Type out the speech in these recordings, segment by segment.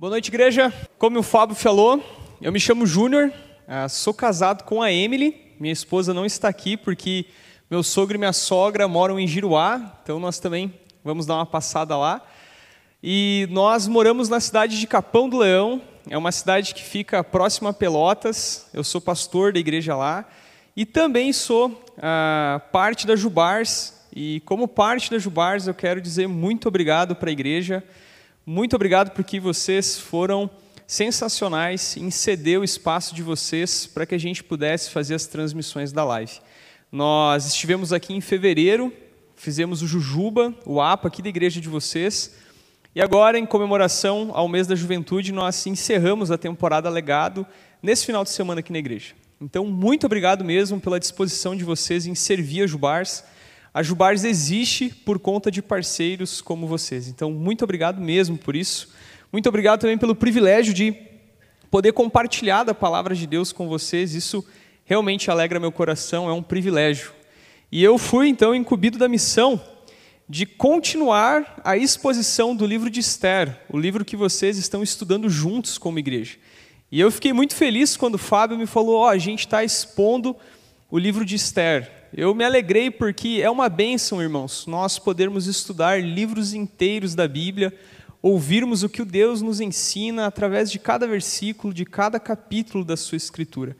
Boa noite, igreja. Como o Fábio falou, eu me chamo Júnior, ah, sou casado com a Emily. Minha esposa não está aqui porque meu sogro e minha sogra moram em Giruá, então nós também vamos dar uma passada lá. E nós moramos na cidade de Capão do Leão, é uma cidade que fica próxima a Pelotas. Eu sou pastor da igreja lá e também sou ah, parte da Jubars. E como parte da Jubars, eu quero dizer muito obrigado para a igreja muito obrigado porque vocês foram sensacionais em ceder o espaço de vocês para que a gente pudesse fazer as transmissões da live. Nós estivemos aqui em fevereiro, fizemos o Jujuba, o APA aqui da igreja de vocês, e agora, em comemoração ao mês da juventude, nós encerramos a temporada Legado nesse final de semana aqui na igreja. Então, muito obrigado mesmo pela disposição de vocês em servir a Jubars a Jubars existe por conta de parceiros como vocês. Então, muito obrigado mesmo por isso. Muito obrigado também pelo privilégio de poder compartilhar da palavra de Deus com vocês. Isso realmente alegra meu coração, é um privilégio. E eu fui então incumbido da missão de continuar a exposição do livro de Esther, o livro que vocês estão estudando juntos como igreja. E eu fiquei muito feliz quando o Fábio me falou: Ó, oh, a gente está expondo o livro de Esther. Eu me alegrei porque é uma bênção, irmãos, nós podermos estudar livros inteiros da Bíblia, ouvirmos o que o Deus nos ensina através de cada versículo, de cada capítulo da sua Escritura.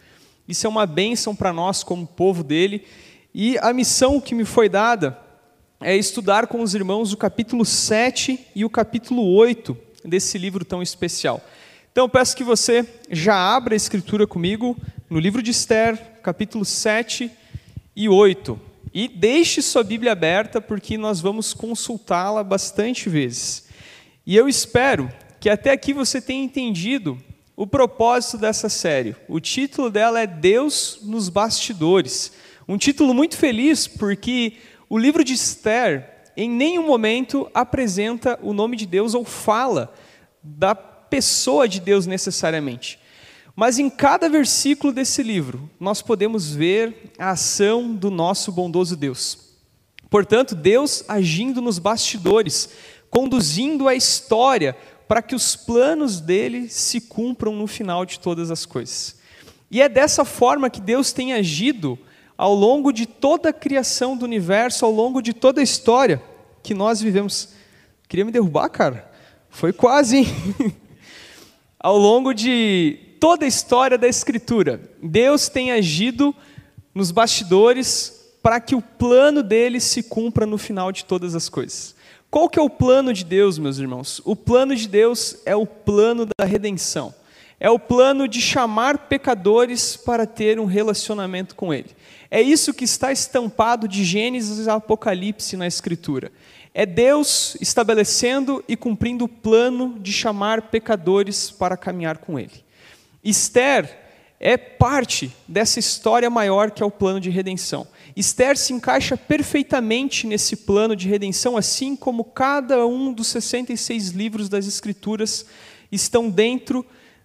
Isso é uma bênção para nós como povo dele. E a missão que me foi dada é estudar com os irmãos o capítulo 7 e o capítulo 8 desse livro tão especial. Então peço que você já abra a escritura comigo no livro de Esther, capítulo 7 e 8. E deixe sua Bíblia aberta, porque nós vamos consultá-la bastante vezes. E eu espero que até aqui você tenha entendido o propósito dessa série. O título dela é Deus nos bastidores. Um título muito feliz, porque o livro de Esther em nenhum momento apresenta o nome de Deus ou fala da pessoa de Deus necessariamente. Mas em cada versículo desse livro, nós podemos ver a ação do nosso bondoso Deus. Portanto, Deus agindo nos bastidores, conduzindo a história para que os planos dele se cumpram no final de todas as coisas. E é dessa forma que Deus tem agido ao longo de toda a criação do universo, ao longo de toda a história que nós vivemos. Queria me derrubar, cara? Foi quase, hein? ao longo de toda a história da Escritura, Deus tem agido nos bastidores para que o plano dele se cumpra no final de todas as coisas. Qual que é o plano de Deus, meus irmãos? O plano de Deus é o plano da redenção. É o plano de chamar pecadores para ter um relacionamento com Ele. É isso que está estampado de Gênesis a Apocalipse na Escritura. É Deus estabelecendo e cumprindo o plano de chamar pecadores para caminhar com Ele. Esther é parte dessa história maior que é o plano de redenção. Esther se encaixa perfeitamente nesse plano de redenção, assim como cada um dos 66 livros das Escrituras estão dentro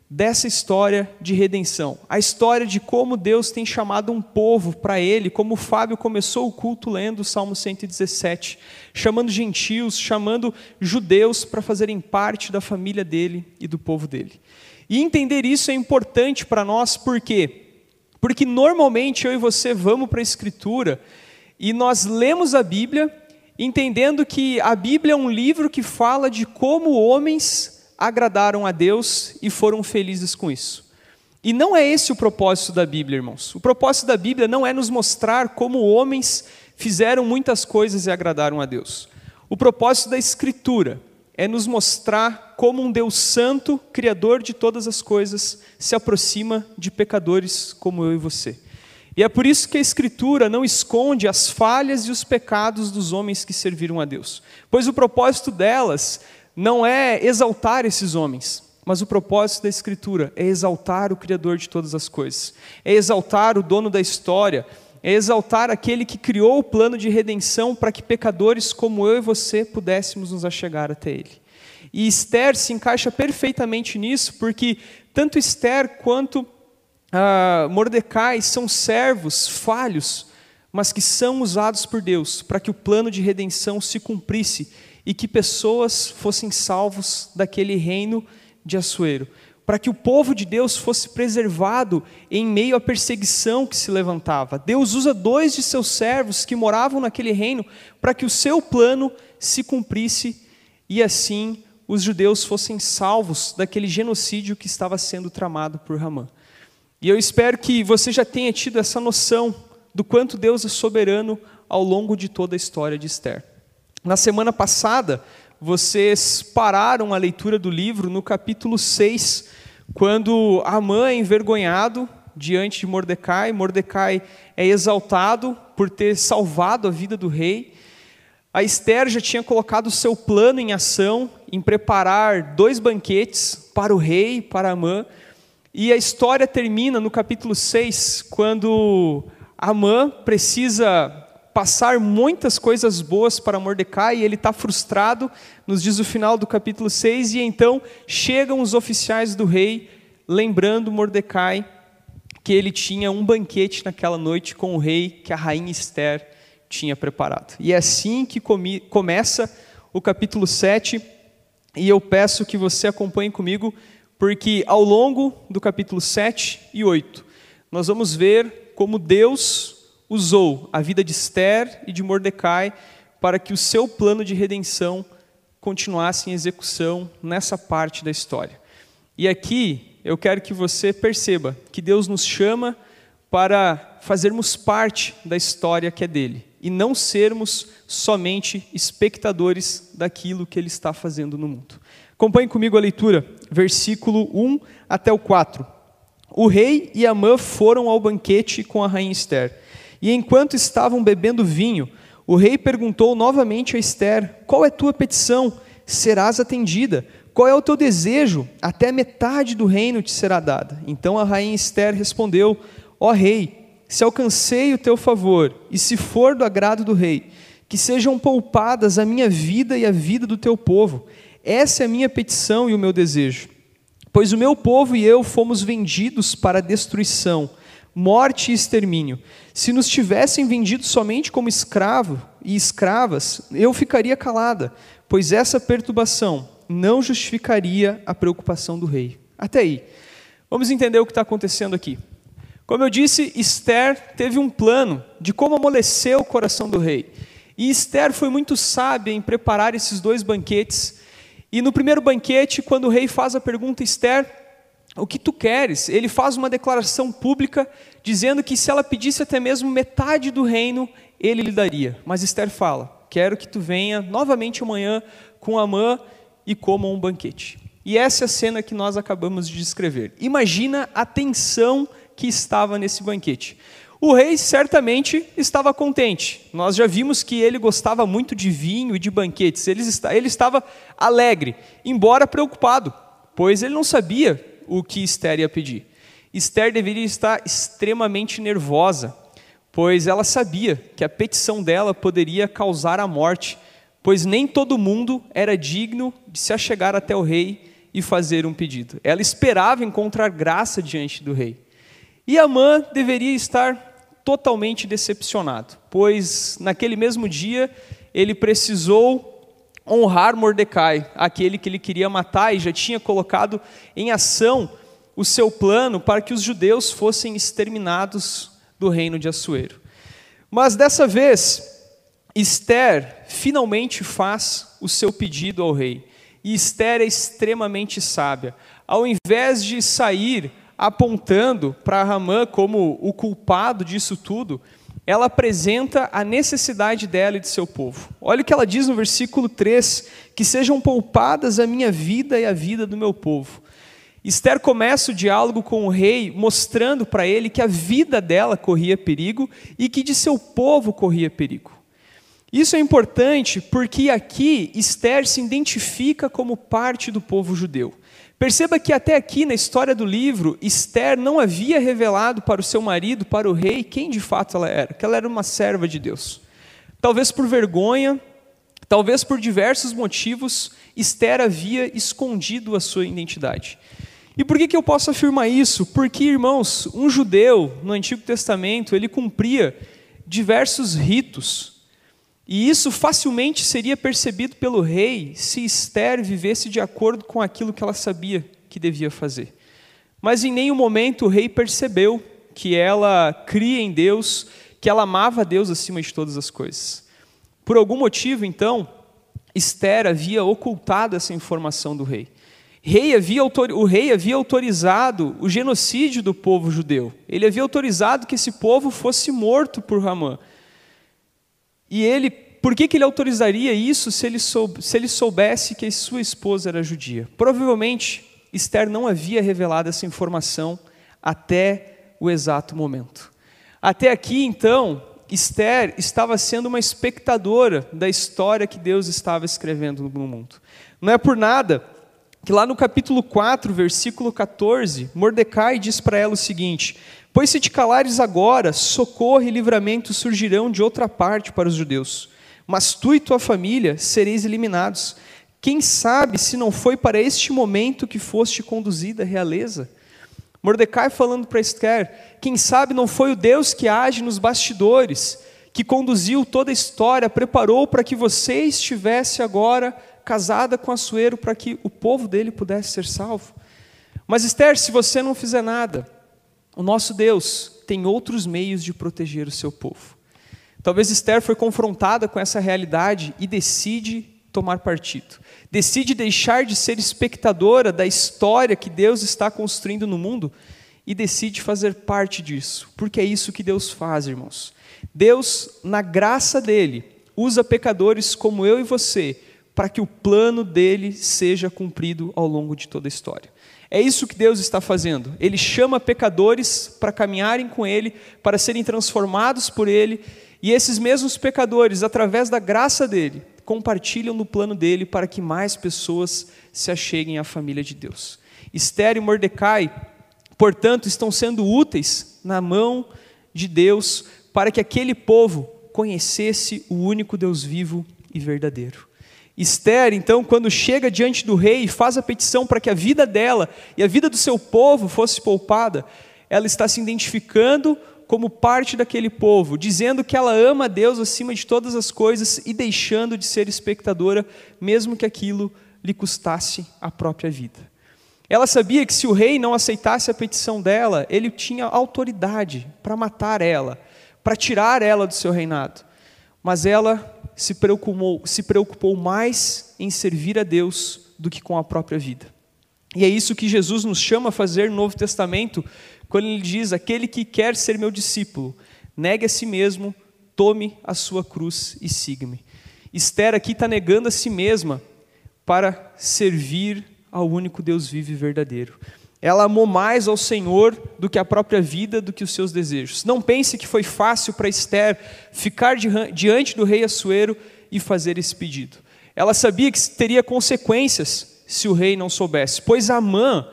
dessa história de redenção. A história de como Deus tem chamado um povo para Ele, como o Fábio começou o culto lendo o Salmo 117, chamando gentios, chamando judeus para fazerem parte da família dele e do povo dele. E entender isso é importante para nós, por quê? Porque normalmente eu e você vamos para a Escritura e nós lemos a Bíblia entendendo que a Bíblia é um livro que fala de como homens agradaram a Deus e foram felizes com isso. E não é esse o propósito da Bíblia, irmãos. O propósito da Bíblia não é nos mostrar como homens fizeram muitas coisas e agradaram a Deus. O propósito da Escritura é nos mostrar como um Deus santo, criador de todas as coisas, se aproxima de pecadores como eu e você. E é por isso que a Escritura não esconde as falhas e os pecados dos homens que serviram a Deus, pois o propósito delas não é exaltar esses homens, mas o propósito da Escritura é exaltar o Criador de todas as coisas, é exaltar o dono da história, é exaltar aquele que criou o plano de redenção para que pecadores como eu e você pudéssemos nos achegar até ele. E Esther se encaixa perfeitamente nisso, porque tanto Esther quanto ah, Mordecai são servos falhos, mas que são usados por Deus para que o plano de redenção se cumprisse e que pessoas fossem salvos daquele reino de Assuero, para que o povo de Deus fosse preservado em meio à perseguição que se levantava. Deus usa dois de seus servos que moravam naquele reino para que o seu plano se cumprisse e assim os judeus fossem salvos daquele genocídio que estava sendo tramado por Ramã. E eu espero que você já tenha tido essa noção do quanto Deus é soberano ao longo de toda a história de Esther. Na semana passada, vocês pararam a leitura do livro no capítulo 6, quando Amã é envergonhado diante de Mordecai, Mordecai é exaltado por ter salvado a vida do rei. A Esther já tinha colocado seu plano em ação, em preparar dois banquetes para o rei, para Amã. E a história termina no capítulo 6, quando Amã precisa passar muitas coisas boas para Mordecai e ele está frustrado, nos diz o final do capítulo 6, e então chegam os oficiais do rei, lembrando Mordecai que ele tinha um banquete naquela noite com o rei que a rainha Esther tinha preparado. E é assim que come, começa o capítulo 7, e eu peço que você acompanhe comigo, porque ao longo do capítulo 7 e 8, nós vamos ver como Deus usou a vida de Esther e de Mordecai para que o seu plano de redenção continuasse em execução nessa parte da história. E aqui eu quero que você perceba que Deus nos chama para fazermos parte da história que é dele e não sermos somente espectadores daquilo que ele está fazendo no mundo. Acompanhe comigo a leitura, versículo 1 até o 4. O rei e Amã foram ao banquete com a rainha Esther. E enquanto estavam bebendo vinho, o rei perguntou novamente a Esther: Qual é tua petição? Serás atendida. Qual é o teu desejo? Até metade do reino te será dada. Então a rainha Esther respondeu: Ó rei, se alcancei o teu favor, e se for do agrado do rei, que sejam poupadas a minha vida e a vida do teu povo. Essa é a minha petição e o meu desejo. Pois o meu povo e eu fomos vendidos para a destruição morte e extermínio. Se nos tivessem vendido somente como escravo e escravas, eu ficaria calada, pois essa perturbação não justificaria a preocupação do rei. Até aí. Vamos entender o que está acontecendo aqui. Como eu disse, Esther teve um plano de como amolecer o coração do rei. E Esther foi muito sábia em preparar esses dois banquetes. E no primeiro banquete, quando o rei faz a pergunta, Esther, o que tu queres? Ele faz uma declaração pública dizendo que se ela pedisse até mesmo metade do reino, ele lhe daria. Mas Esther fala: Quero que tu venha novamente amanhã com Amã e coma um banquete. E essa é a cena que nós acabamos de descrever. Imagina a tensão que estava nesse banquete. O rei certamente estava contente. Nós já vimos que ele gostava muito de vinho e de banquetes. Ele, ele estava alegre, embora preocupado, pois ele não sabia o que Esther ia pedir. Esther deveria estar extremamente nervosa, pois ela sabia que a petição dela poderia causar a morte, pois nem todo mundo era digno de se achegar até o rei e fazer um pedido. Ela esperava encontrar graça diante do rei. E Amã deveria estar totalmente decepcionado, pois naquele mesmo dia ele precisou honrar Mordecai, aquele que ele queria matar e já tinha colocado em ação o seu plano para que os judeus fossem exterminados do reino de Assuero. Mas dessa vez, Esther finalmente faz o seu pedido ao rei. E Esther é extremamente sábia. Ao invés de sair apontando para Ramã como o culpado disso tudo, ela apresenta a necessidade dela e de seu povo. Olha o que ela diz no versículo 3: que sejam poupadas a minha vida e a vida do meu povo. Esther começa o diálogo com o rei, mostrando para ele que a vida dela corria perigo e que de seu povo corria perigo. Isso é importante porque aqui Esther se identifica como parte do povo judeu. Perceba que até aqui na história do livro, Esther não havia revelado para o seu marido, para o rei, quem de fato ela era, que ela era uma serva de Deus. Talvez por vergonha, talvez por diversos motivos, Esther havia escondido a sua identidade. E por que, que eu posso afirmar isso? Porque, irmãos, um judeu no Antigo Testamento, ele cumpria diversos ritos, e isso facilmente seria percebido pelo rei se Esther vivesse de acordo com aquilo que ela sabia que devia fazer. Mas em nenhum momento o rei percebeu que ela cria em Deus, que ela amava Deus acima de todas as coisas. Por algum motivo, então, Esther havia ocultado essa informação do rei. Rei havia, o rei havia autorizado o genocídio do povo judeu. Ele havia autorizado que esse povo fosse morto por Ramã. E ele, por que, que ele autorizaria isso se ele, se ele soubesse que sua esposa era judia? Provavelmente, Esther não havia revelado essa informação até o exato momento. Até aqui, então, Esther estava sendo uma espectadora da história que Deus estava escrevendo no mundo. Não é por nada que lá no capítulo 4, versículo 14, Mordecai diz para ela o seguinte: Pois se te calares agora, socorro e livramento surgirão de outra parte para os judeus, mas tu e tua família sereis eliminados. Quem sabe se não foi para este momento que foste conduzida à realeza? Mordecai falando para Esther: quem sabe não foi o Deus que age nos bastidores, que conduziu toda a história, preparou para que você estivesse agora casada com Assuero para que o povo dele pudesse ser salvo. Mas Esther, se você não fizer nada, o nosso Deus tem outros meios de proteger o seu povo. Talvez Esther foi confrontada com essa realidade e decide tomar partido. Decide deixar de ser espectadora da história que Deus está construindo no mundo e decide fazer parte disso. Porque é isso que Deus faz, irmãos. Deus, na graça dele, usa pecadores como eu e você para que o plano dele seja cumprido ao longo de toda a história. É isso que Deus está fazendo. Ele chama pecadores para caminharem com Ele, para serem transformados por Ele, e esses mesmos pecadores, através da graça dele, compartilham no plano dele para que mais pessoas se acheguem à família de Deus. Esther e Mordecai, portanto, estão sendo úteis na mão de Deus para que aquele povo conhecesse o único Deus vivo e verdadeiro. Esther, então, quando chega diante do rei e faz a petição para que a vida dela e a vida do seu povo fosse poupada, ela está se identificando como parte daquele povo, dizendo que ela ama Deus acima de todas as coisas e deixando de ser espectadora, mesmo que aquilo lhe custasse a própria vida. Ela sabia que se o rei não aceitasse a petição dela, ele tinha autoridade para matar ela, para tirar ela do seu reinado. Mas ela se preocupou, se preocupou mais em servir a Deus do que com a própria vida. E é isso que Jesus nos chama a fazer no Novo Testamento, quando ele diz: Aquele que quer ser meu discípulo, negue a si mesmo, tome a sua cruz e siga-me. Esther aqui está negando a si mesma para servir ao único Deus vivo e verdadeiro. Ela amou mais ao Senhor do que a própria vida, do que os seus desejos. Não pense que foi fácil para Esther ficar diante do rei Assuero e fazer esse pedido. Ela sabia que teria consequências se o rei não soubesse, pois Amã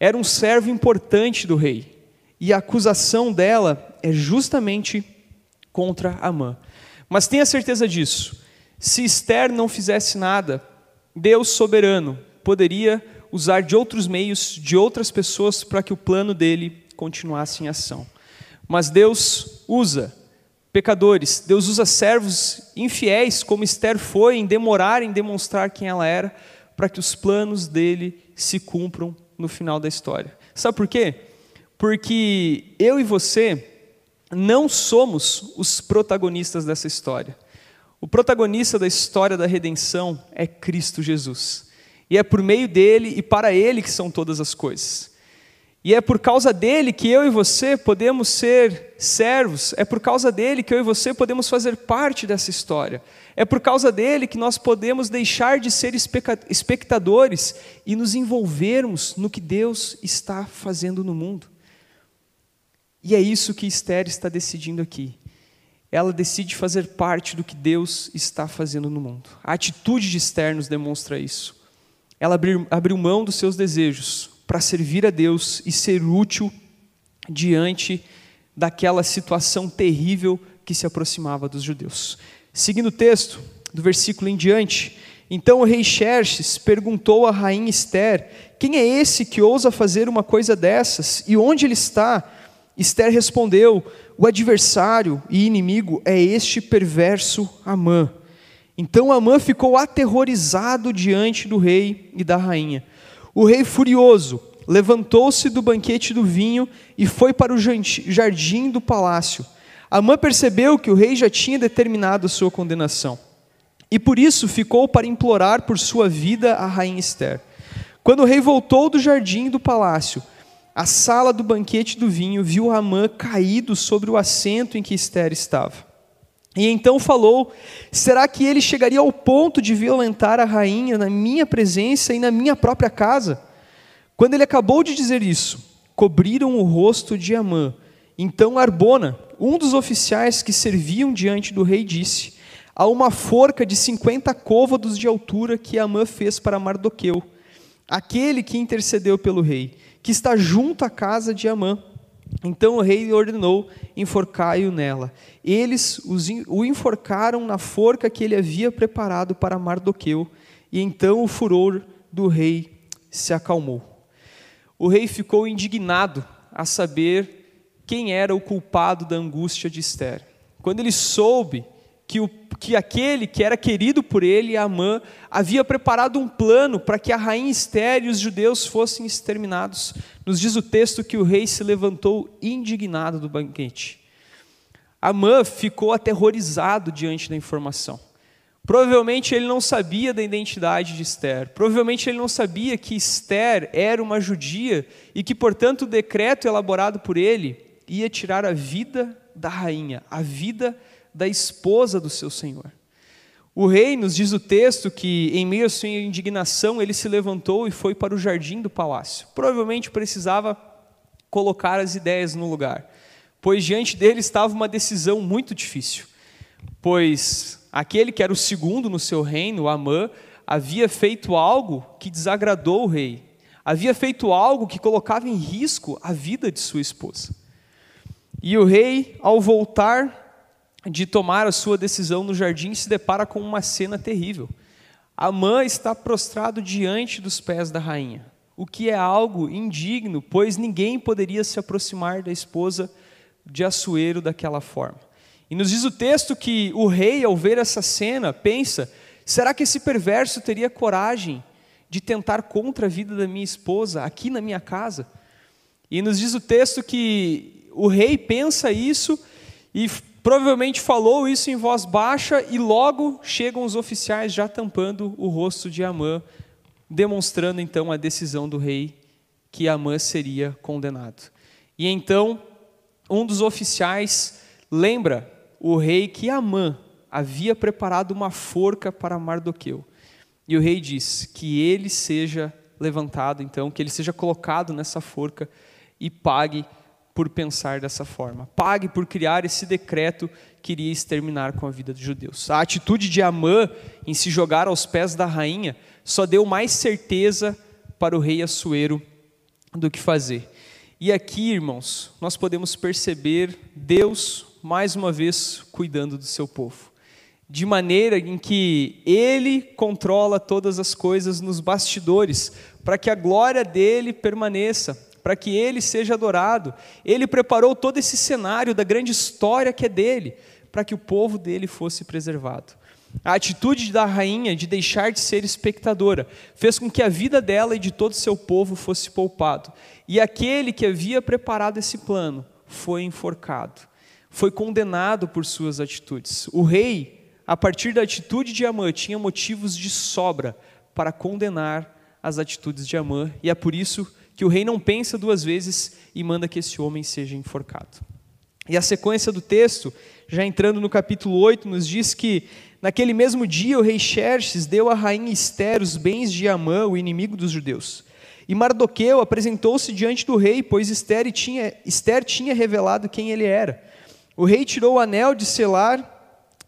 era um servo importante do rei. E a acusação dela é justamente contra Amã. Mas tenha certeza disso. Se Esther não fizesse nada, Deus soberano poderia usar de outros meios, de outras pessoas, para que o plano dele continuasse em ação. Mas Deus usa pecadores, Deus usa servos infiéis, como Esther foi, em demorar em demonstrar quem ela era, para que os planos dele se cumpram no final da história. Sabe por quê? Porque eu e você não somos os protagonistas dessa história. O protagonista da história da redenção é Cristo Jesus. E é por meio dele e para ele que são todas as coisas. E é por causa dele que eu e você podemos ser servos, é por causa dele que eu e você podemos fazer parte dessa história. É por causa dele que nós podemos deixar de ser espectadores e nos envolvermos no que Deus está fazendo no mundo. E é isso que Esther está decidindo aqui. Ela decide fazer parte do que Deus está fazendo no mundo. A atitude de Esther nos demonstra isso. Ela abriu, mão dos seus desejos para servir a Deus e ser útil diante daquela situação terrível que se aproximava dos judeus. Seguindo o texto, do versículo em diante, então o rei Xerxes perguntou à rainha Esther: Quem é esse que ousa fazer uma coisa dessas? E onde ele está? Esther respondeu: O adversário e inimigo é este perverso Amã. Então Amã ficou aterrorizado diante do rei e da rainha. o rei furioso levantou-se do banquete do vinho e foi para o jardim do palácio. Amã percebeu que o rei já tinha determinado sua condenação. E por isso ficou para implorar por sua vida a rainha Esther. Quando o rei voltou do jardim do palácio, a sala do banquete do vinho, viu Amã caído sobre o assento em que Esther estava. E então falou: Será que ele chegaria ao ponto de violentar a rainha na minha presença e na minha própria casa? Quando ele acabou de dizer isso, cobriram o rosto de Amã. Então Arbona, um dos oficiais que serviam diante do rei, disse: Há uma forca de cinquenta côvados de altura que Amã fez para Mardoqueu, aquele que intercedeu pelo rei, que está junto à casa de Amã. Então o rei ordenou: enforcai-o nela. Eles o enforcaram na forca que ele havia preparado para Mardoqueu, e então o furor do rei se acalmou o rei ficou indignado a saber quem era o culpado da angústia de Esther. Quando ele soube que, o, que aquele que era querido por ele, Amã, havia preparado um plano para que a rainha Esther e os judeus fossem exterminados, nos diz o texto que o rei se levantou indignado do banquete. Amã ficou aterrorizado diante da informação. Provavelmente ele não sabia da identidade de Esther. Provavelmente ele não sabia que Esther era uma judia e que, portanto, o decreto elaborado por ele ia tirar a vida da rainha, a vida da esposa do seu senhor. O rei, nos diz o texto, que em meio à sua indignação ele se levantou e foi para o jardim do palácio. Provavelmente precisava colocar as ideias no lugar, pois diante dele estava uma decisão muito difícil. Pois Aquele que era o segundo no seu reino, Amã, havia feito algo que desagradou o rei. Havia feito algo que colocava em risco a vida de sua esposa. E o rei, ao voltar de tomar a sua decisão no jardim, se depara com uma cena terrível. Amã está prostrado diante dos pés da rainha, o que é algo indigno, pois ninguém poderia se aproximar da esposa de Assuero daquela forma. E nos diz o texto que o rei, ao ver essa cena, pensa: será que esse perverso teria coragem de tentar contra a vida da minha esposa aqui na minha casa? E nos diz o texto que o rei pensa isso e provavelmente falou isso em voz baixa, e logo chegam os oficiais já tampando o rosto de Amã, demonstrando então a decisão do rei que Amã seria condenado. E então um dos oficiais lembra o rei que Amã havia preparado uma forca para Mardoqueu. E o rei diz que ele seja levantado, então, que ele seja colocado nessa forca e pague por pensar dessa forma. Pague por criar esse decreto que iria exterminar com a vida dos judeus. A atitude de Amã em se jogar aos pés da rainha só deu mais certeza para o rei Assuero do que fazer. E aqui, irmãos, nós podemos perceber Deus mais uma vez cuidando do seu povo, de maneira em que ele controla todas as coisas nos bastidores, para que a glória dele permaneça, para que ele seja adorado. Ele preparou todo esse cenário da grande história que é dele, para que o povo dele fosse preservado. A atitude da rainha de deixar de ser espectadora fez com que a vida dela e de todo o seu povo fosse poupado. E aquele que havia preparado esse plano foi enforcado foi condenado por suas atitudes. O rei, a partir da atitude de Amã, tinha motivos de sobra para condenar as atitudes de Amã, e é por isso que o rei não pensa duas vezes e manda que esse homem seja enforcado. E a sequência do texto, já entrando no capítulo 8, nos diz que naquele mesmo dia o rei Xerxes deu à rainha Esther os bens de Amã, o inimigo dos judeus. E Mardoqueu apresentou-se diante do rei, pois Esther tinha, Esther tinha revelado quem ele era. O rei tirou o anel de selar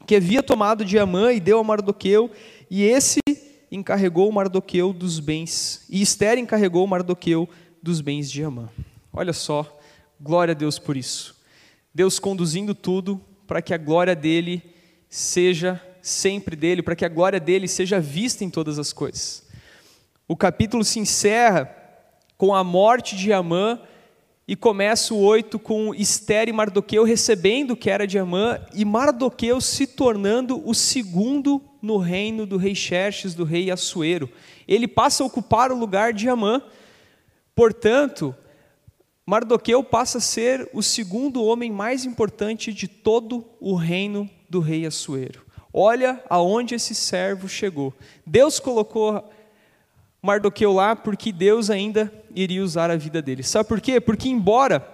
que havia tomado de Amã e deu a Mardoqueu, e esse encarregou Mardoqueu dos bens, e Esther encarregou Mardoqueu dos bens de Amã. Olha só, glória a Deus por isso. Deus conduzindo tudo para que a glória dele seja sempre dele, para que a glória dele seja vista em todas as coisas. O capítulo se encerra com a morte de Amã e começa o 8 com Esther e Mardoqueu recebendo o que era de Amã e Mardoqueu se tornando o segundo no reino do rei Xerxes, do rei Assuero. Ele passa a ocupar o lugar de Amã. Portanto, Mardoqueu passa a ser o segundo homem mais importante de todo o reino do rei Assuero. Olha aonde esse servo chegou. Deus colocou Mardoqueu lá porque Deus ainda iria usar a vida dele. Sabe por quê? Porque embora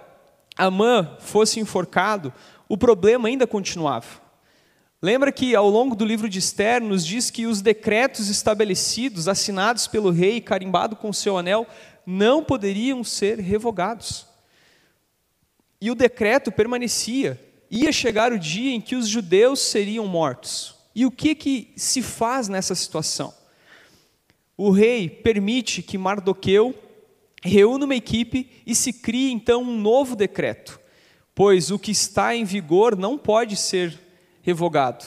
Amã fosse enforcado, o problema ainda continuava. Lembra que ao longo do livro de Esther nos diz que os decretos estabelecidos, assinados pelo rei, carimbado com seu anel, não poderiam ser revogados. E o decreto permanecia. Ia chegar o dia em que os judeus seriam mortos. E o que que se faz nessa situação? O rei permite que Mardoqueu reúna uma equipe e se crie então um novo decreto, pois o que está em vigor não pode ser revogado.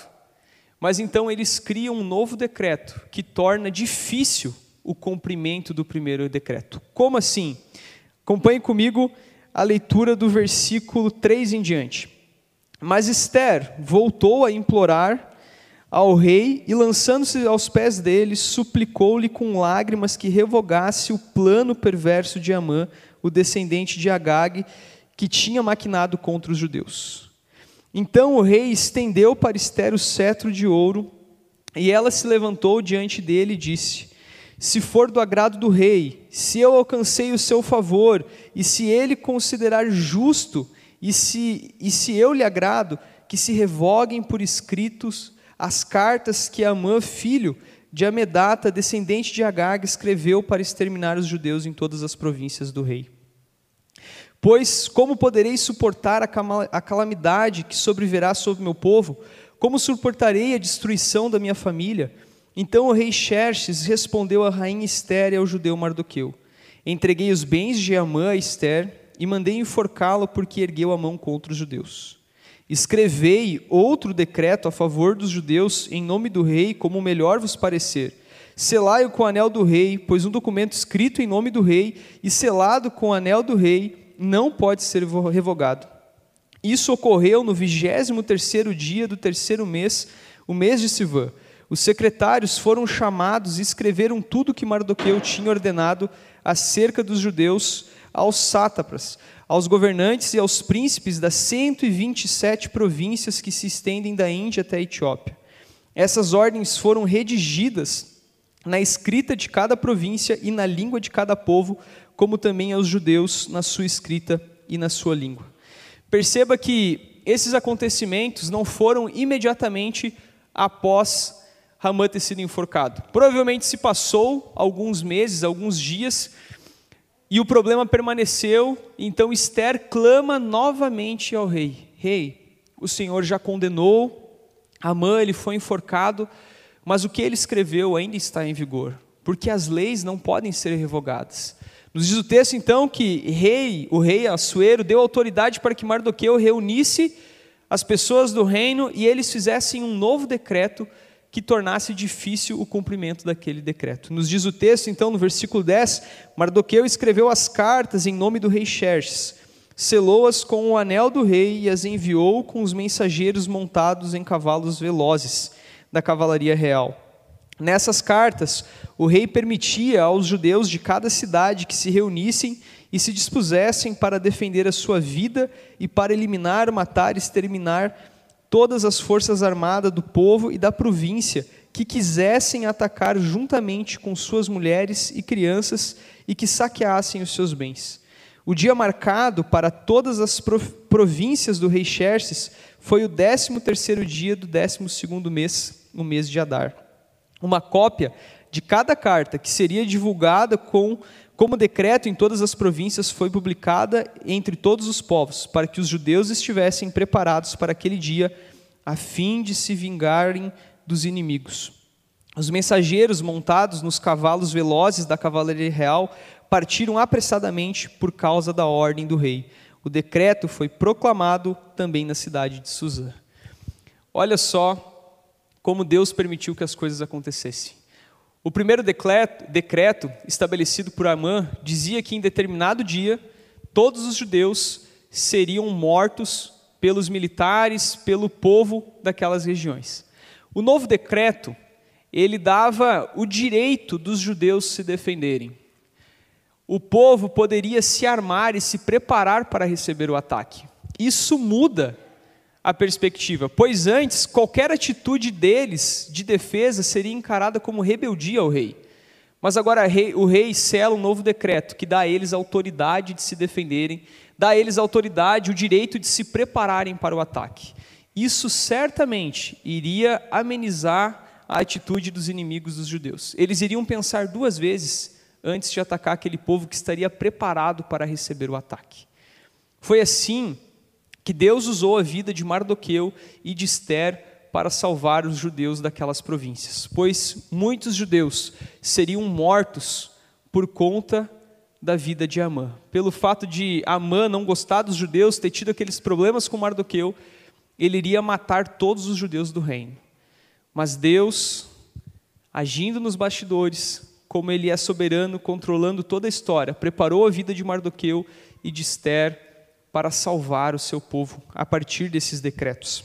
Mas então eles criam um novo decreto que torna difícil o cumprimento do primeiro decreto. Como assim? Acompanhe comigo a leitura do versículo 3 em diante. Mas Esther voltou a implorar ao rei e, lançando-se aos pés dele, suplicou-lhe com lágrimas que revogasse o plano perverso de Amã, o descendente de Agag, que tinha maquinado contra os judeus. Então o rei estendeu para Esther o cetro de ouro, e ela se levantou diante dele e disse: Se for do agrado do rei, se eu alcancei o seu favor, e se ele considerar justo, e se, e se eu lhe agrado, que se revoguem por escritos as cartas que Amã, filho de Amedata, descendente de Agag, escreveu para exterminar os judeus em todas as províncias do rei. Pois como poderei suportar a calamidade que sobrevirá sobre meu povo? Como suportarei a destruição da minha família? Então o rei Xerxes respondeu à rainha Esther e ao judeu Mardoqueu: Entreguei os bens de Amã a Esther e mandei enforcá-lo porque ergueu a mão contra os judeus. Escrevei outro decreto a favor dos judeus em nome do rei, como melhor vos parecer. Selai-o com o anel do rei, pois um documento escrito em nome do rei e selado com o anel do rei não pode ser revogado. Isso ocorreu no vigésimo terceiro dia do terceiro mês, o mês de Sivan. Os secretários foram chamados e escreveram tudo que Mardoqueu tinha ordenado acerca dos judeus aos sátrapas, aos governantes e aos príncipes das 127 províncias que se estendem da Índia até a Etiópia. Essas ordens foram redigidas na escrita de cada província e na língua de cada povo, como também aos judeus na sua escrita e na sua língua. Perceba que esses acontecimentos não foram imediatamente após Ramã ter sido enforcado. Provavelmente se passou alguns meses, alguns dias, e o problema permaneceu, então Esther clama novamente ao rei: Rei, o Senhor já condenou Amã, ele foi enforcado, mas o que ele escreveu ainda está em vigor, porque as leis não podem ser revogadas. Nos diz o texto então que rei, o rei Assuero deu autoridade para que Mardoqueu reunisse as pessoas do reino e eles fizessem um novo decreto que tornasse difícil o cumprimento daquele decreto. Nos diz o texto, então, no versículo 10, Mardoqueu escreveu as cartas em nome do rei Xerxes, selou-as com o anel do rei e as enviou com os mensageiros montados em cavalos velozes da cavalaria real. Nessas cartas, o rei permitia aos judeus de cada cidade que se reunissem e se dispusessem para defender a sua vida e para eliminar, matar e exterminar todas as forças armadas do povo e da província que quisessem atacar juntamente com suas mulheres e crianças e que saqueassem os seus bens. O dia marcado para todas as províncias do rei Xerxes foi o décimo terceiro dia do décimo segundo mês, o mês de Adar. Uma cópia de cada carta que seria divulgada com como decreto em todas as províncias foi publicada entre todos os povos, para que os judeus estivessem preparados para aquele dia, a fim de se vingarem dos inimigos. Os mensageiros montados nos cavalos velozes da cavalaria real partiram apressadamente por causa da ordem do rei. O decreto foi proclamado também na cidade de Suzã. Olha só como Deus permitiu que as coisas acontecessem. O primeiro decreto, estabelecido por Amã dizia que em determinado dia todos os judeus seriam mortos pelos militares, pelo povo daquelas regiões. O novo decreto ele dava o direito dos judeus se defenderem. O povo poderia se armar e se preparar para receber o ataque. Isso muda a perspectiva, pois antes qualquer atitude deles de defesa seria encarada como rebeldia ao rei. Mas agora o rei sela um novo decreto que dá a eles autoridade de se defenderem, dá a eles autoridade, o direito de se prepararem para o ataque. Isso certamente iria amenizar a atitude dos inimigos dos judeus. Eles iriam pensar duas vezes antes de atacar aquele povo que estaria preparado para receber o ataque. Foi assim que Deus usou a vida de Mardoqueu e de Esther para salvar os judeus daquelas províncias, pois muitos judeus seriam mortos por conta da vida de Amã. Pelo fato de Amã não gostar dos judeus, ter tido aqueles problemas com Mardoqueu, ele iria matar todos os judeus do reino. Mas Deus, agindo nos bastidores, como Ele é soberano, controlando toda a história, preparou a vida de Mardoqueu e de Esther para salvar o seu povo a partir desses decretos.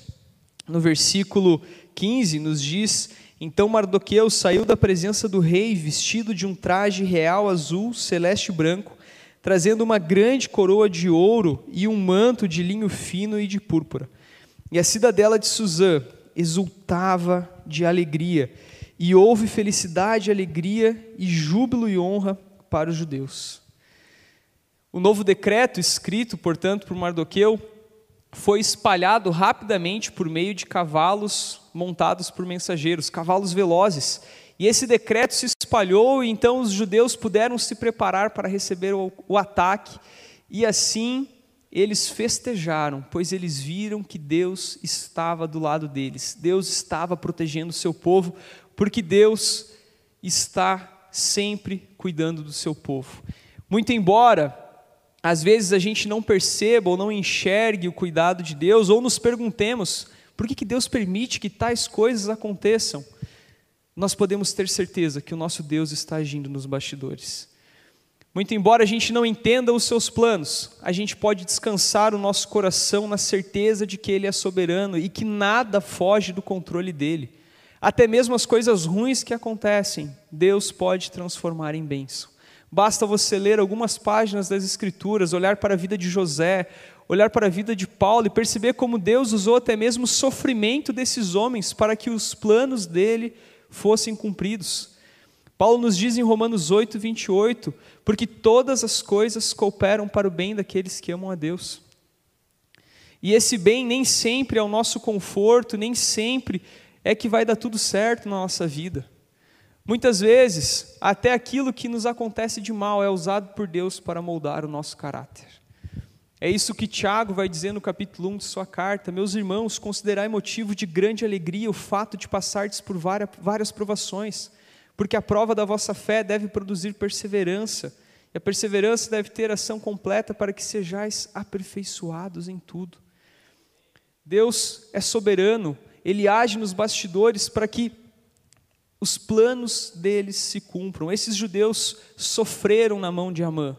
No versículo 15 nos diz: Então Mardoqueu saiu da presença do rei vestido de um traje real azul, celeste e branco, trazendo uma grande coroa de ouro e um manto de linho fino e de púrpura. E a cidadela de Suzã exultava de alegria, e houve felicidade, alegria e júbilo e honra para os judeus. O novo decreto, escrito, portanto, por Mardoqueu, foi espalhado rapidamente por meio de cavalos montados por mensageiros, cavalos velozes. E esse decreto se espalhou, e então os judeus puderam se preparar para receber o, o ataque, e assim eles festejaram, pois eles viram que Deus estava do lado deles, Deus estava protegendo o seu povo, porque Deus está sempre cuidando do seu povo. Muito embora às vezes a gente não perceba ou não enxergue o cuidado de Deus, ou nos perguntemos por que, que Deus permite que tais coisas aconteçam, nós podemos ter certeza que o nosso Deus está agindo nos bastidores. Muito embora a gente não entenda os seus planos, a gente pode descansar o nosso coração na certeza de que Ele é soberano e que nada foge do controle dele. Até mesmo as coisas ruins que acontecem, Deus pode transformar em bênção. Basta você ler algumas páginas das Escrituras, olhar para a vida de José, olhar para a vida de Paulo e perceber como Deus usou até mesmo o sofrimento desses homens para que os planos dele fossem cumpridos. Paulo nos diz em Romanos 8, 28, porque todas as coisas cooperam para o bem daqueles que amam a Deus. E esse bem nem sempre é o nosso conforto, nem sempre é que vai dar tudo certo na nossa vida. Muitas vezes, até aquilo que nos acontece de mal é usado por Deus para moldar o nosso caráter. É isso que Tiago vai dizer no capítulo 1 de sua carta. Meus irmãos, considerai motivo de grande alegria o fato de passardes por várias, provações porque a prova da vossa fé deve produzir perseverança, e a perseverança deve ter ação completa para que sejais aperfeiçoados em tudo. Deus é soberano, Ele age nos bastidores para que os planos deles se cumpram. Esses judeus sofreram na mão de Amã,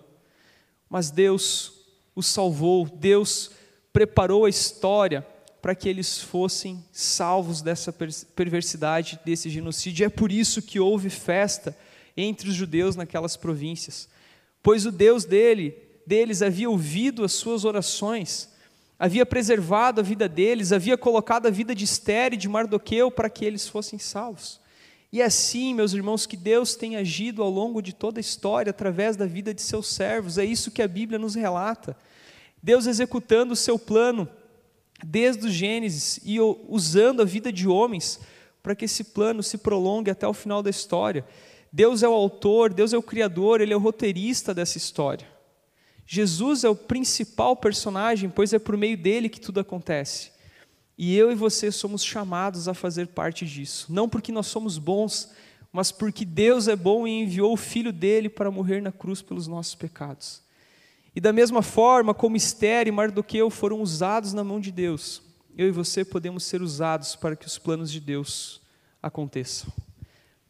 mas Deus os salvou, Deus preparou a história para que eles fossem salvos dessa perversidade, desse genocídio. É por isso que houve festa entre os judeus naquelas províncias, pois o Deus dele, deles havia ouvido as suas orações, havia preservado a vida deles, havia colocado a vida de Esther e de Mardoqueu para que eles fossem salvos. E é assim, meus irmãos, que Deus tem agido ao longo de toda a história, através da vida de seus servos, é isso que a Bíblia nos relata. Deus executando o seu plano desde o Gênesis e usando a vida de homens para que esse plano se prolongue até o final da história. Deus é o autor, Deus é o criador, ele é o roteirista dessa história. Jesus é o principal personagem, pois é por meio dele que tudo acontece. E eu e você somos chamados a fazer parte disso, não porque nós somos bons, mas porque Deus é bom e enviou o filho dele para morrer na cruz pelos nossos pecados. E da mesma forma como Esther e Mardoqueu foram usados na mão de Deus, eu e você podemos ser usados para que os planos de Deus aconteçam.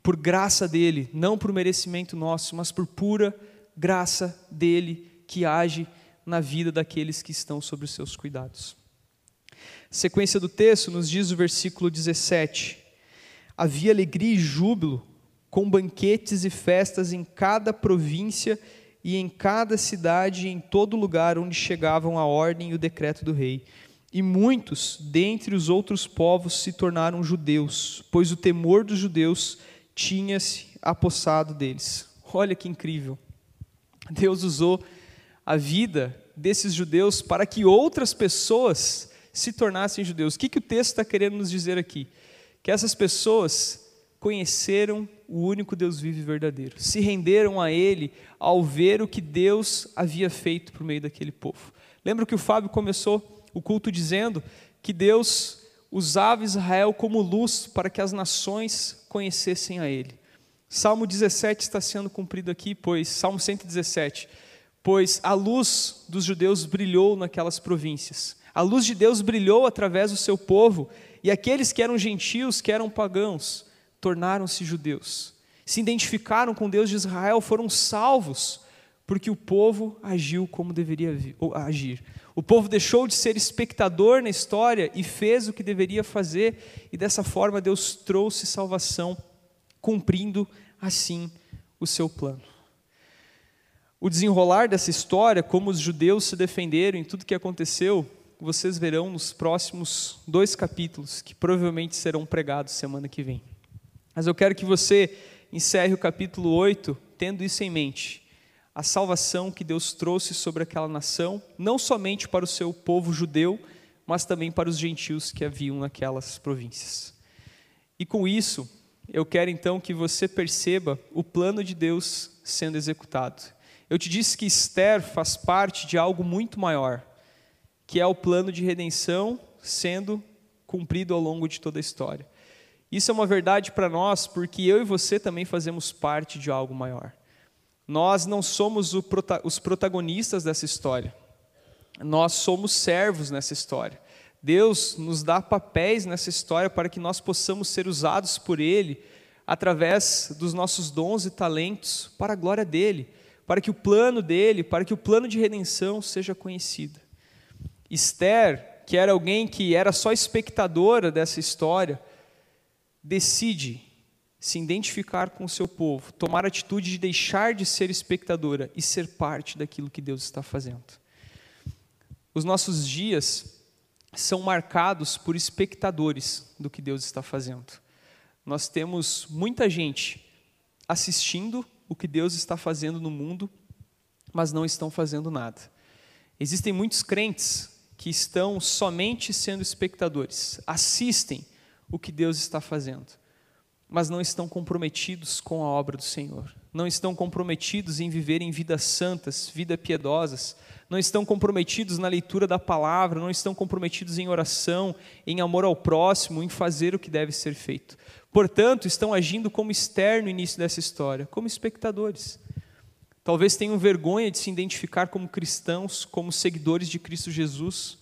Por graça dele, não por merecimento nosso, mas por pura graça dele que age na vida daqueles que estão sob os seus cuidados. A sequência do texto nos diz o versículo 17: Havia alegria e júbilo, com banquetes e festas em cada província e em cada cidade e em todo lugar onde chegavam a ordem e o decreto do rei. E muitos dentre os outros povos se tornaram judeus, pois o temor dos judeus tinha-se apossado deles. Olha que incrível. Deus usou a vida desses judeus para que outras pessoas se tornassem judeus. O que, que o texto está querendo nos dizer aqui? Que essas pessoas conheceram o único Deus vivo e verdadeiro, se renderam a Ele ao ver o que Deus havia feito por meio daquele povo. Lembra que o Fábio começou o culto dizendo que Deus usava Israel como luz para que as nações conhecessem a Ele. Salmo 17 está sendo cumprido aqui, pois, Salmo 117, pois a luz dos judeus brilhou naquelas províncias. A luz de Deus brilhou através do seu povo, e aqueles que eram gentios, que eram pagãos, tornaram-se judeus. Se identificaram com Deus de Israel, foram salvos, porque o povo agiu como deveria agir. O povo deixou de ser espectador na história e fez o que deveria fazer, e dessa forma Deus trouxe salvação, cumprindo assim o seu plano. O desenrolar dessa história, como os judeus se defenderam em tudo que aconteceu, vocês verão nos próximos dois capítulos, que provavelmente serão pregados semana que vem. Mas eu quero que você encerre o capítulo 8 tendo isso em mente. A salvação que Deus trouxe sobre aquela nação, não somente para o seu povo judeu, mas também para os gentios que haviam naquelas províncias. E com isso, eu quero então que você perceba o plano de Deus sendo executado. Eu te disse que Esther faz parte de algo muito maior, que é o plano de redenção sendo cumprido ao longo de toda a história. Isso é uma verdade para nós, porque eu e você também fazemos parte de algo maior. Nós não somos os protagonistas dessa história, nós somos servos nessa história. Deus nos dá papéis nessa história para que nós possamos ser usados por Ele através dos nossos dons e talentos para a glória dele, para que o plano dele, para que o plano de redenção seja conhecido. Esther, que era alguém que era só espectadora dessa história, decide se identificar com o seu povo, tomar a atitude de deixar de ser espectadora e ser parte daquilo que Deus está fazendo. Os nossos dias são marcados por espectadores do que Deus está fazendo. Nós temos muita gente assistindo o que Deus está fazendo no mundo, mas não estão fazendo nada. Existem muitos crentes que estão somente sendo espectadores, assistem o que Deus está fazendo, mas não estão comprometidos com a obra do Senhor, não estão comprometidos em viverem vidas santas, vidas piedosas, não estão comprometidos na leitura da palavra, não estão comprometidos em oração, em amor ao próximo, em fazer o que deve ser feito. Portanto, estão agindo como externo no início dessa história, como espectadores. Talvez tenham vergonha de se identificar como cristãos, como seguidores de Cristo Jesus,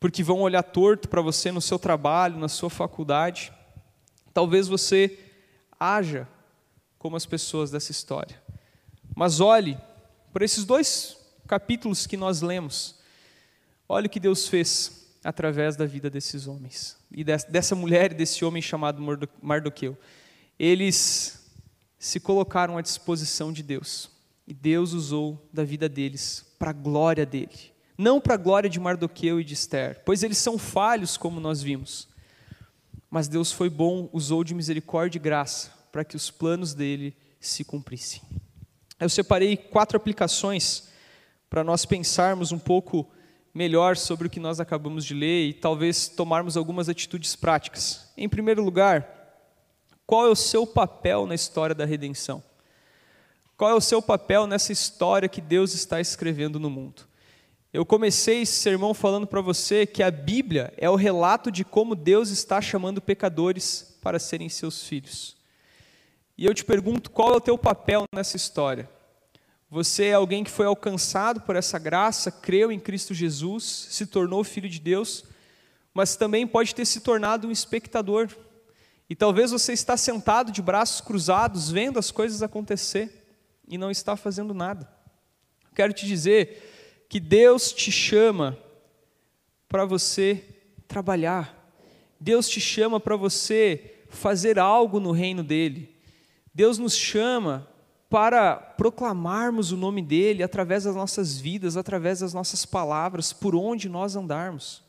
porque vão olhar torto para você no seu trabalho, na sua faculdade. Talvez você haja como as pessoas dessa história. Mas olhe para esses dois capítulos que nós lemos. Olhe o que Deus fez através da vida desses homens e dessa mulher e desse homem chamado Mardoqueu. Eles se colocaram à disposição de Deus e Deus usou da vida deles para a glória dele não para a glória de Mardoqueu e de Esther, pois eles são falhos, como nós vimos. Mas Deus foi bom, usou de misericórdia e graça para que os planos dele se cumprissem. Eu separei quatro aplicações para nós pensarmos um pouco melhor sobre o que nós acabamos de ler e talvez tomarmos algumas atitudes práticas. Em primeiro lugar, qual é o seu papel na história da redenção? Qual é o seu papel nessa história que Deus está escrevendo no mundo? Eu comecei esse sermão falando para você que a Bíblia é o relato de como Deus está chamando pecadores para serem seus filhos. E eu te pergunto, qual é o teu papel nessa história? Você é alguém que foi alcançado por essa graça, creu em Cristo Jesus, se tornou filho de Deus, mas também pode ter se tornado um espectador. E talvez você está sentado de braços cruzados, vendo as coisas acontecer e não está fazendo nada. Quero te dizer que Deus te chama para você trabalhar. Deus te chama para você fazer algo no reino dele. Deus nos chama para proclamarmos o nome dele através das nossas vidas, através das nossas palavras, por onde nós andarmos.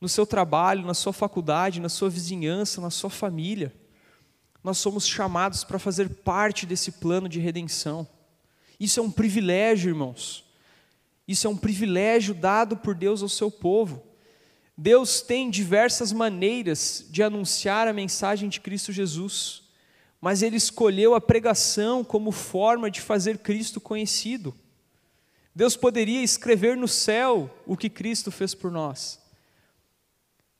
No seu trabalho, na sua faculdade, na sua vizinhança, na sua família. Nós somos chamados para fazer parte desse plano de redenção. Isso é um privilégio, irmãos. Isso é um privilégio dado por Deus ao seu povo. Deus tem diversas maneiras de anunciar a mensagem de Cristo Jesus, mas Ele escolheu a pregação como forma de fazer Cristo conhecido. Deus poderia escrever no céu o que Cristo fez por nós,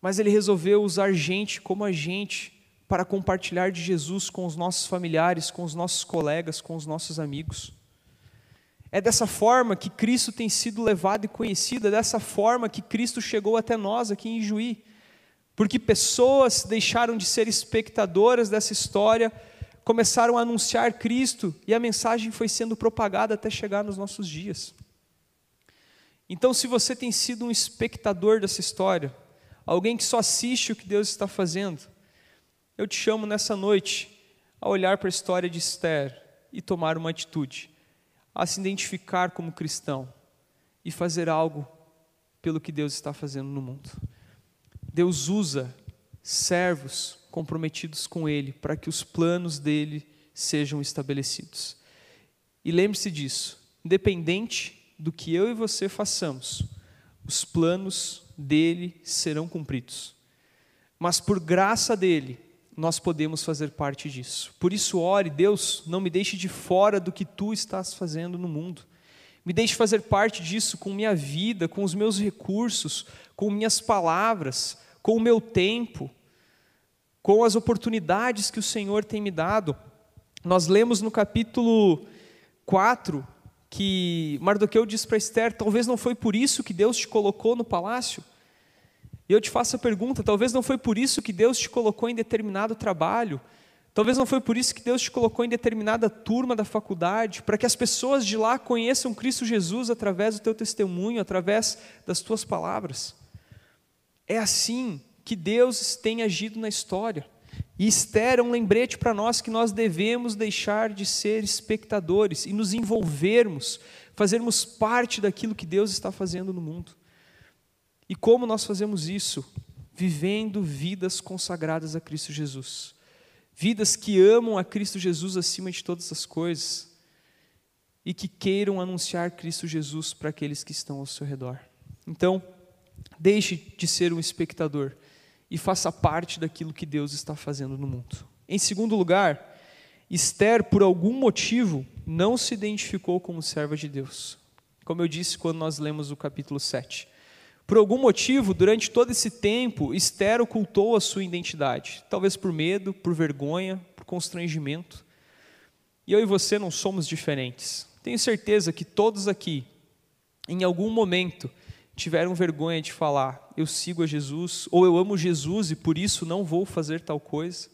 mas Ele resolveu usar gente como a gente para compartilhar de Jesus com os nossos familiares, com os nossos colegas, com os nossos amigos. É dessa forma que Cristo tem sido levado e conhecido, é dessa forma que Cristo chegou até nós aqui em Juí. Porque pessoas deixaram de ser espectadoras dessa história, começaram a anunciar Cristo e a mensagem foi sendo propagada até chegar nos nossos dias. Então, se você tem sido um espectador dessa história, alguém que só assiste o que Deus está fazendo, eu te chamo nessa noite a olhar para a história de Esther e tomar uma atitude a se identificar como cristão e fazer algo pelo que Deus está fazendo no mundo. Deus usa servos comprometidos com Ele para que os planos dele sejam estabelecidos. E lembre-se disso, independente do que eu e você façamos, os planos dele serão cumpridos. Mas por graça dele, nós podemos fazer parte disso. Por isso, ore, Deus, não me deixe de fora do que tu estás fazendo no mundo. Me deixe fazer parte disso com minha vida, com os meus recursos, com minhas palavras, com o meu tempo, com as oportunidades que o Senhor tem me dado. Nós lemos no capítulo 4 que Mardoqueu diz para Esther: talvez não foi por isso que Deus te colocou no palácio. E eu te faço a pergunta: talvez não foi por isso que Deus te colocou em determinado trabalho, talvez não foi por isso que Deus te colocou em determinada turma da faculdade, para que as pessoas de lá conheçam Cristo Jesus através do teu testemunho, através das tuas palavras. É assim que Deus tem agido na história. E Esther é um lembrete para nós que nós devemos deixar de ser espectadores e nos envolvermos, fazermos parte daquilo que Deus está fazendo no mundo. E como nós fazemos isso? Vivendo vidas consagradas a Cristo Jesus. Vidas que amam a Cristo Jesus acima de todas as coisas e que queiram anunciar Cristo Jesus para aqueles que estão ao seu redor. Então, deixe de ser um espectador e faça parte daquilo que Deus está fazendo no mundo. Em segundo lugar, Esther, por algum motivo, não se identificou como serva de Deus. Como eu disse quando nós lemos o capítulo 7. Por algum motivo, durante todo esse tempo, Esther ocultou a sua identidade. Talvez por medo, por vergonha, por constrangimento. E eu e você não somos diferentes. Tenho certeza que todos aqui, em algum momento, tiveram vergonha de falar: eu sigo a Jesus, ou eu amo Jesus e por isso não vou fazer tal coisa.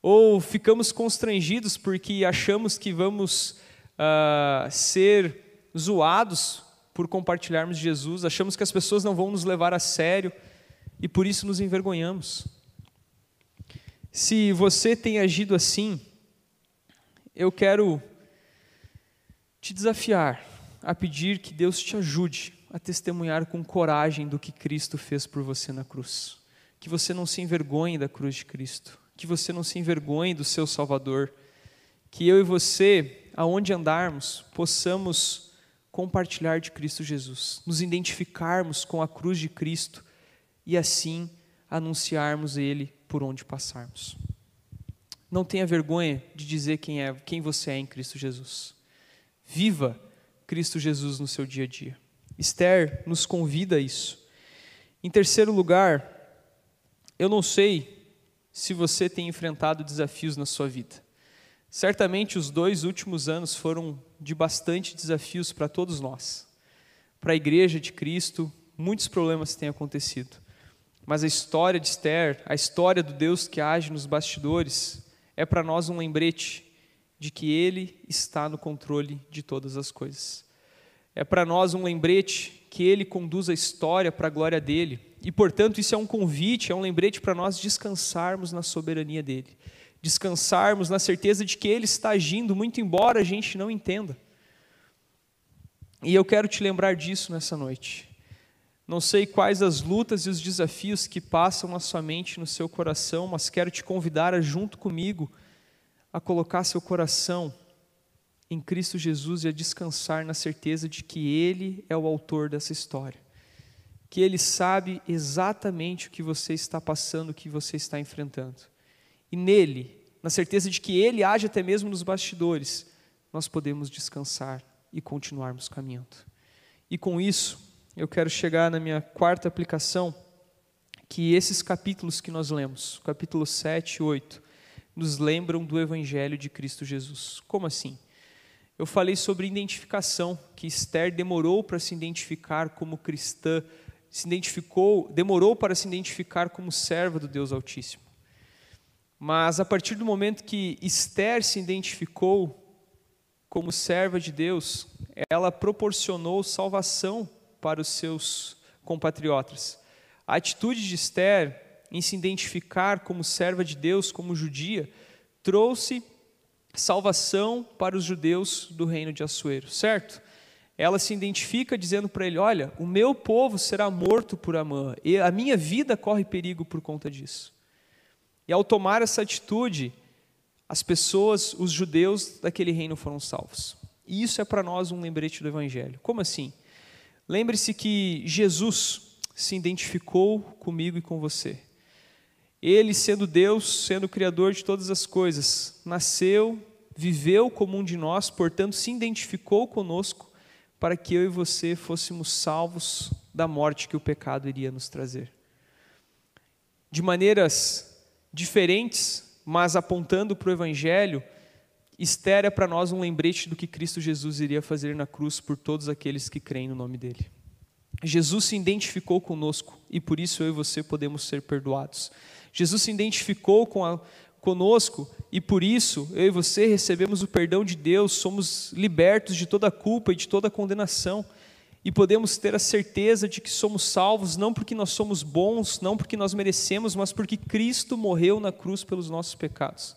Ou ficamos constrangidos porque achamos que vamos uh, ser zoados por compartilharmos Jesus, achamos que as pessoas não vão nos levar a sério e por isso nos envergonhamos. Se você tem agido assim, eu quero te desafiar a pedir que Deus te ajude a testemunhar com coragem do que Cristo fez por você na cruz. Que você não se envergonhe da cruz de Cristo, que você não se envergonhe do seu Salvador, que eu e você, aonde andarmos, possamos compartilhar de Cristo Jesus, nos identificarmos com a cruz de Cristo e assim anunciarmos Ele por onde passarmos. Não tenha vergonha de dizer quem é, quem você é em Cristo Jesus. Viva Cristo Jesus no seu dia a dia. Esther nos convida a isso. Em terceiro lugar, eu não sei se você tem enfrentado desafios na sua vida. Certamente os dois últimos anos foram de bastante desafios para todos nós. Para a igreja de Cristo, muitos problemas têm acontecido. Mas a história de Esther, a história do Deus que age nos bastidores, é para nós um lembrete de que Ele está no controle de todas as coisas. É para nós um lembrete que Ele conduz a história para a glória dele E, portanto, isso é um convite, é um lembrete para nós descansarmos na soberania dele. Descansarmos na certeza de que ele está agindo, muito embora a gente não entenda. E eu quero te lembrar disso nessa noite. Não sei quais as lutas e os desafios que passam na sua mente, no seu coração, mas quero te convidar a, junto comigo, a colocar seu coração em Cristo Jesus e a descansar na certeza de que Ele é o autor dessa história. Que Ele sabe exatamente o que você está passando, o que você está enfrentando. E nele, na certeza de que Ele age até mesmo nos bastidores, nós podemos descansar e continuarmos caminhando. E com isso, eu quero chegar na minha quarta aplicação, que esses capítulos que nós lemos, capítulo 7 e 8, nos lembram do Evangelho de Cristo Jesus. Como assim? Eu falei sobre identificação, que Esther demorou para se identificar como cristã, se identificou, demorou para se identificar como serva do Deus Altíssimo. Mas a partir do momento que Esther se identificou como serva de Deus, ela proporcionou salvação para os seus compatriotas. A atitude de Esther em se identificar como serva de Deus, como judia, trouxe salvação para os judeus do reino de Assuero, certo? Ela se identifica dizendo para ele: Olha, o meu povo será morto por Amã, e a minha vida corre perigo por conta disso. E ao tomar essa atitude, as pessoas, os judeus daquele reino foram salvos. E isso é para nós um lembrete do Evangelho. Como assim? Lembre-se que Jesus se identificou comigo e com você. Ele, sendo Deus, sendo Criador de todas as coisas, nasceu, viveu como um de nós, portanto, se identificou conosco para que eu e você fôssemos salvos da morte que o pecado iria nos trazer. De maneiras diferentes, mas apontando para o Evangelho, Esther é para nós um lembrete do que Cristo Jesus iria fazer na cruz por todos aqueles que creem no nome dele. Jesus se identificou conosco e por isso eu e você podemos ser perdoados. Jesus se identificou com a, conosco e por isso eu e você recebemos o perdão de Deus, somos libertos de toda culpa e de toda condenação e podemos ter a certeza de que somos salvos não porque nós somos bons, não porque nós merecemos, mas porque Cristo morreu na cruz pelos nossos pecados.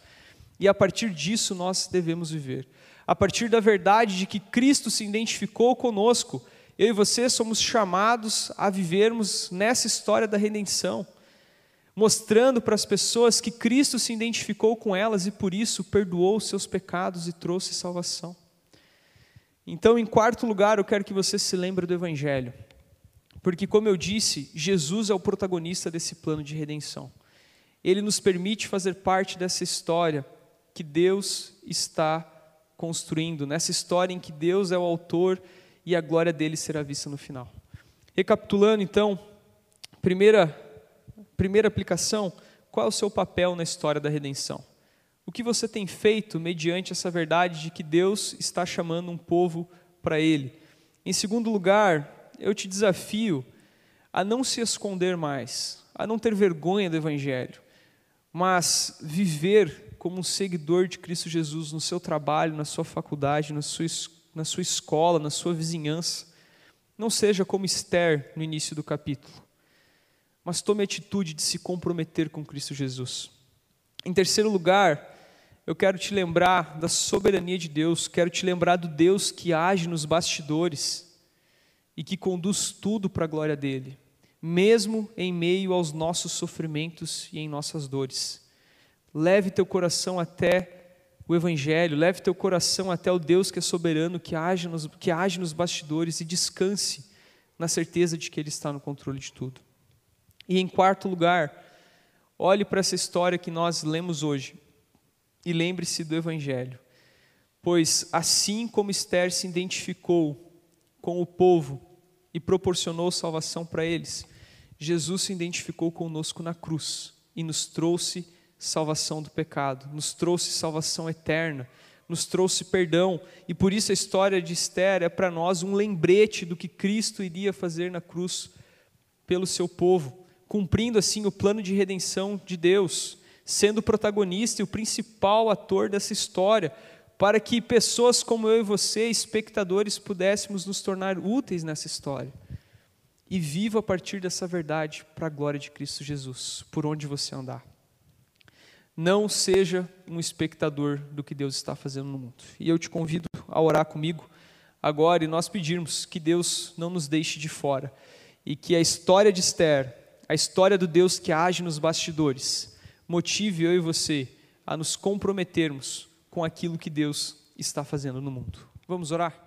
E a partir disso nós devemos viver. A partir da verdade de que Cristo se identificou conosco, eu e você somos chamados a vivermos nessa história da redenção mostrando para as pessoas que Cristo se identificou com elas e por isso perdoou os seus pecados e trouxe salvação. Então, em quarto lugar, eu quero que você se lembre do Evangelho, porque, como eu disse, Jesus é o protagonista desse plano de redenção. Ele nos permite fazer parte dessa história que Deus está construindo, nessa história em que Deus é o autor e a glória dele será vista no final. Recapitulando, então, primeira Primeira aplicação: qual é o seu papel na história da redenção? O que você tem feito mediante essa verdade de que Deus está chamando um povo para Ele? Em segundo lugar, eu te desafio a não se esconder mais, a não ter vergonha do Evangelho, mas viver como um seguidor de Cristo Jesus no seu trabalho, na sua faculdade, na sua, na sua escola, na sua vizinhança. Não seja como Esther no início do capítulo mas tome a atitude de se comprometer com Cristo Jesus. Em terceiro lugar, eu quero te lembrar da soberania de Deus, quero te lembrar do Deus que age nos bastidores e que conduz tudo para a glória dele, mesmo em meio aos nossos sofrimentos e em nossas dores. Leve teu coração até o Evangelho, leve teu coração até o Deus que é soberano, que age nos, que age nos bastidores e descanse na certeza de que Ele está no controle de tudo. E em quarto lugar, olhe para essa história que nós lemos hoje e lembre-se do Evangelho. Pois assim como Esther se identificou com o povo e proporcionou salvação para eles, Jesus se identificou conosco na cruz e nos trouxe salvação do pecado, nos trouxe salvação eterna, nos trouxe perdão, e por isso a história de Esther é para nós um lembrete do que Cristo iria fazer na cruz pelo seu povo cumprindo assim o plano de redenção de Deus, sendo o protagonista e o principal ator dessa história, para que pessoas como eu e você, espectadores, pudéssemos nos tornar úteis nessa história. e viva a partir dessa verdade para a glória de Cristo Jesus, por onde você andar. Não seja um espectador do que Deus está fazendo no mundo. E eu te convido a orar comigo agora e nós pedirmos que Deus não nos deixe de fora e que a história de Esther, a história do Deus que age nos bastidores, motive eu e você a nos comprometermos com aquilo que Deus está fazendo no mundo. Vamos orar?